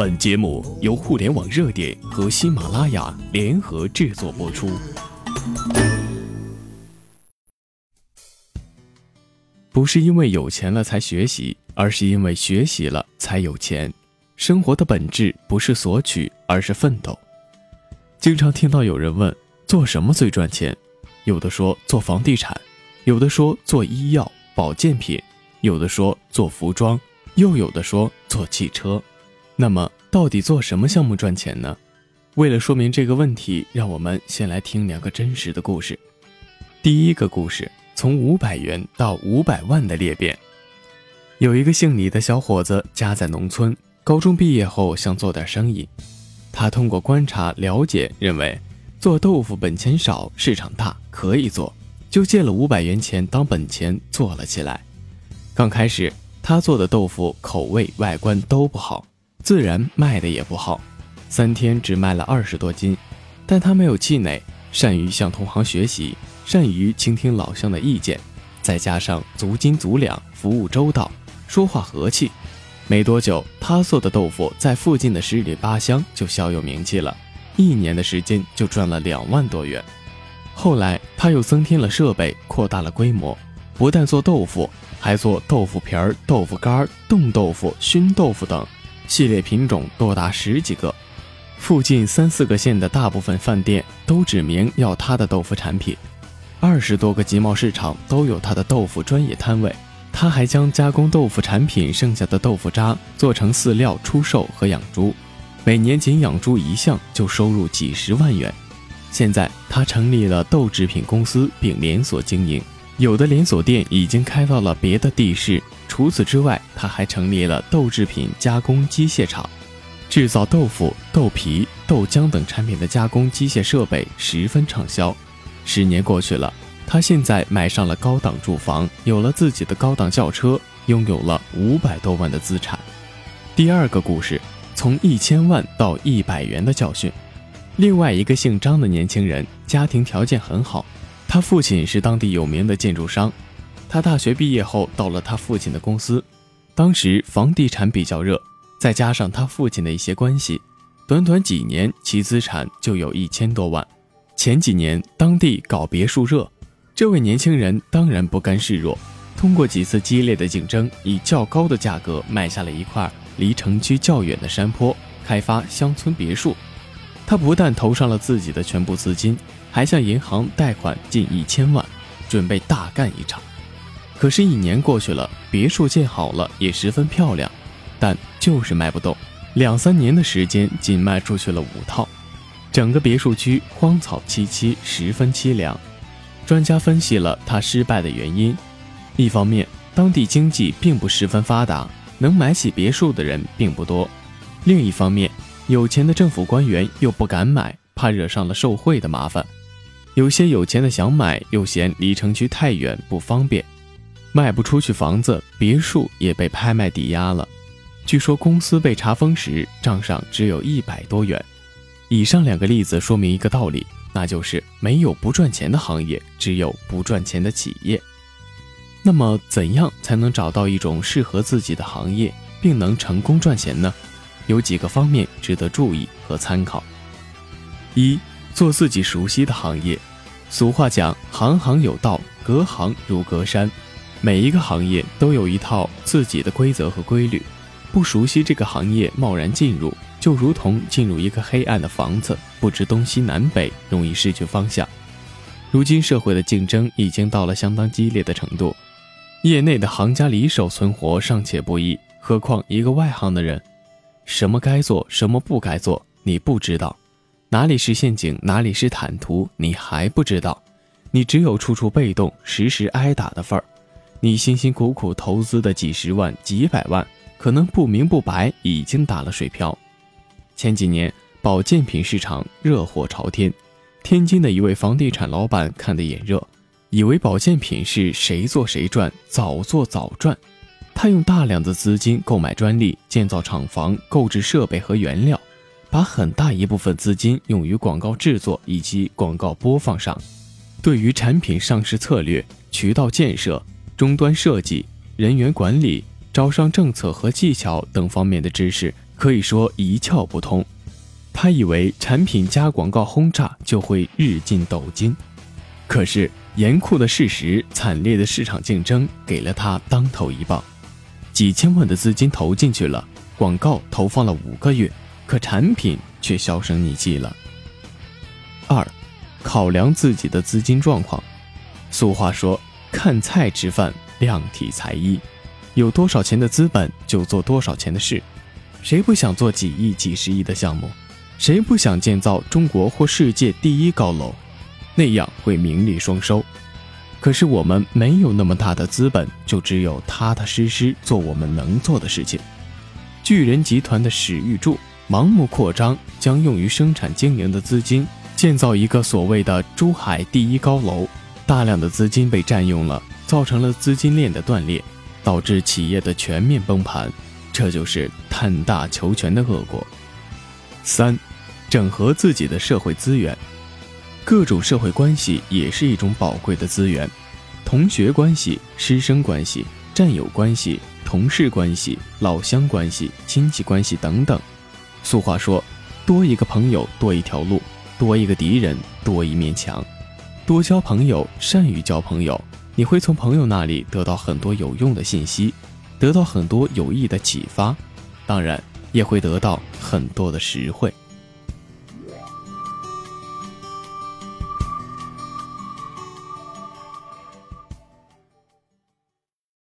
本节目由互联网热点和喜马拉雅联合制作播出。不是因为有钱了才学习，而是因为学习了才有钱。生活的本质不是索取，而是奋斗。经常听到有人问：做什么最赚钱？有的说做房地产，有的说做医药保健品，有的说做服装，又有的说做汽车。那么，到底做什么项目赚钱呢？为了说明这个问题，让我们先来听两个真实的故事。第一个故事，从五百元到五百万的裂变。有一个姓李的小伙子，家在农村，高中毕业后想做点生意。他通过观察了解，认为做豆腐本钱少，市场大，可以做，就借了五百元钱当本钱做了起来。刚开始，他做的豆腐口味、外观都不好。自然卖的也不好，三天只卖了二十多斤，但他没有气馁，善于向同行学习，善于倾听老乡的意见，再加上足斤足两，服务周到，说话和气，没多久，他做的豆腐在附近的十里八乡就小有名气了，一年的时间就赚了两万多元。后来他又增添了设备，扩大了规模，不但做豆腐，还做豆腐皮儿、豆腐干、冻豆腐、熏豆腐等。系列品种多达十几个，附近三四个县的大部分饭店都指明要他的豆腐产品，二十多个集贸市场都有他的豆腐专业摊位。他还将加工豆腐产品剩下的豆腐渣做成饲料出售和养猪，每年仅养猪一项就收入几十万元。现在他成立了豆制品公司并连锁经营，有的连锁店已经开到了别的地市。除此之外，他还成立了豆制品加工机械厂，制造豆腐、豆皮、豆浆等产品的加工机械设备十分畅销。十年过去了，他现在买上了高档住房，有了自己的高档轿车，拥有了五百多万的资产。第二个故事，从一千万到一百元的教训。另外一个姓张的年轻人，家庭条件很好，他父亲是当地有名的建筑商。他大学毕业后到了他父亲的公司，当时房地产比较热，再加上他父亲的一些关系，短短几年其资产就有一千多万。前几年当地搞别墅热，这位年轻人当然不甘示弱，通过几次激烈的竞争，以较高的价格买下了一块离城区较远的山坡，开发乡村别墅。他不但投上了自己的全部资金，还向银行贷款近一千万，准备大干一场。可是，一年过去了，别墅建好了，也十分漂亮，但就是卖不动。两三年的时间，仅卖出去了五套，整个别墅区荒草萋萋，十分凄凉。专家分析了他失败的原因：一方面，当地经济并不十分发达，能买起别墅的人并不多；另一方面，有钱的政府官员又不敢买，怕惹上了受贿的麻烦。有些有钱的想买，又嫌离城区太远不方便。卖不出去房子，别墅也被拍卖抵押了。据说公司被查封时，账上只有一百多元。以上两个例子说明一个道理，那就是没有不赚钱的行业，只有不赚钱的企业。那么，怎样才能找到一种适合自己的行业，并能成功赚钱呢？有几个方面值得注意和参考：一、做自己熟悉的行业。俗话讲，行行有道，隔行如隔山。每一个行业都有一套自己的规则和规律，不熟悉这个行业贸然进入，就如同进入一个黑暗的房子，不知东西南北，容易失去方向。如今社会的竞争已经到了相当激烈的程度，业内的行家里手存活尚且不易，何况一个外行的人，什么该做，什么不该做，你不知道，哪里是陷阱，哪里是坦途，你还不知道，你只有处处被动，时时挨打的份儿。你辛辛苦苦投资的几十万、几百万，可能不明不白已经打了水漂。前几年保健品市场热火朝天，天津的一位房地产老板看得眼热，以为保健品是谁做谁赚，早做早赚。他用大量的资金购买专利，建造厂房，购置设备和原料，把很大一部分资金用于广告制作以及广告播放上。对于产品上市策略、渠道建设。终端设计、人员管理、招商政策和技巧等方面的知识可以说一窍不通。他以为产品加广告轰炸就会日进斗金，可是严酷的事实、惨烈的市场竞争给了他当头一棒。几千万的资金投进去了，广告投放了五个月，可产品却销声匿迹了。二，考量自己的资金状况。俗话说：“看菜吃饭，量体裁衣。”有多少钱的资本就做多少钱的事。谁不想做几亿、几十亿的项目？谁不想建造中国或世界第一高楼？那样会名利双收。可是我们没有那么大的资本，就只有踏踏实实做我们能做的事情。巨人集团的史玉柱盲目扩张，将用于生产经营的资金建造一个所谓的珠海第一高楼，大量的资金被占用了，造成了资金链的断裂，导致企业的全面崩盘。这就是贪大求全的恶果。三。整合自己的社会资源，各种社会关系也是一种宝贵的资源，同学关系、师生关系、战友关系、同事关系、老乡关系、亲戚关系等等。俗话说：“多一个朋友多一条路，多一个敌人多一面墙。”多交朋友，善于交朋友，你会从朋友那里得到很多有用的信息，得到很多有益的启发，当然也会得到很多的实惠。